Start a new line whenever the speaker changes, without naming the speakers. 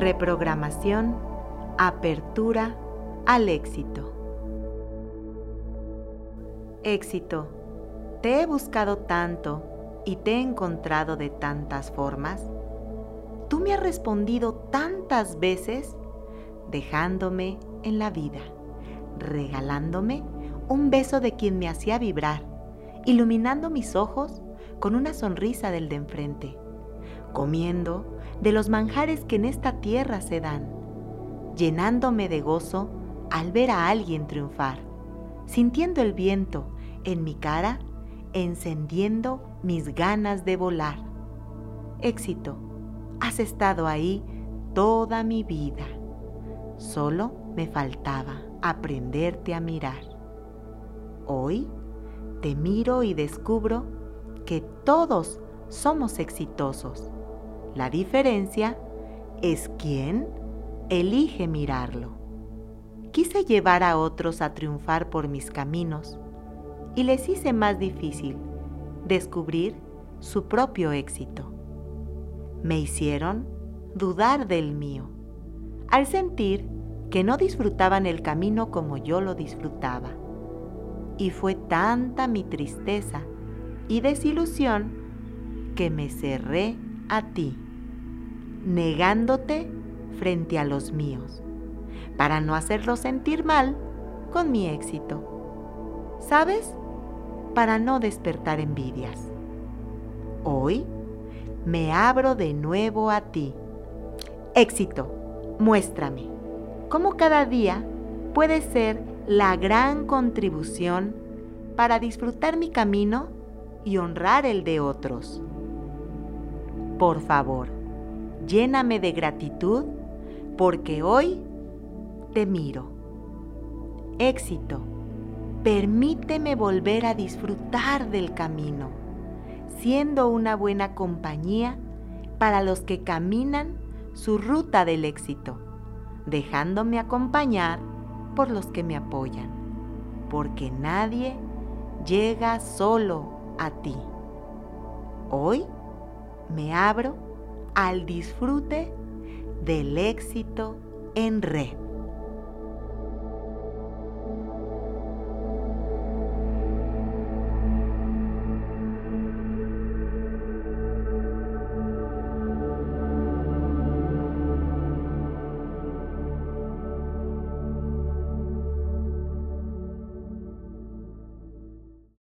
Reprogramación, apertura al éxito. Éxito, te he buscado tanto y te he encontrado de tantas formas. Tú me has respondido tantas veces dejándome en la vida, regalándome un beso de quien me hacía vibrar, iluminando mis ojos con una sonrisa del de enfrente, comiendo de los manjares que en esta tierra se dan, llenándome de gozo al ver a alguien triunfar, sintiendo el viento en mi cara, encendiendo mis ganas de volar. Éxito, has estado ahí toda mi vida. Solo me faltaba aprenderte a mirar. Hoy te miro y descubro que todos somos exitosos la diferencia es quién elige mirarlo. Quise llevar a otros a triunfar por mis caminos y les hice más difícil descubrir su propio éxito. Me hicieron dudar del mío, al sentir que no disfrutaban el camino como yo lo disfrutaba. Y fue tanta mi tristeza y desilusión que me cerré a ti, negándote frente a los míos, para no hacerlos sentir mal con mi éxito. ¿Sabes? Para no despertar envidias. Hoy me abro de nuevo a ti. Éxito, muéstrame cómo cada día puede ser la gran contribución para disfrutar mi camino y honrar el de otros. Por favor, lléname de gratitud porque hoy te miro. Éxito, permíteme volver a disfrutar del camino, siendo una buena compañía para los que caminan su ruta del éxito, dejándome acompañar por los que me apoyan, porque nadie llega solo a ti. Hoy me abro al disfrute del éxito en red.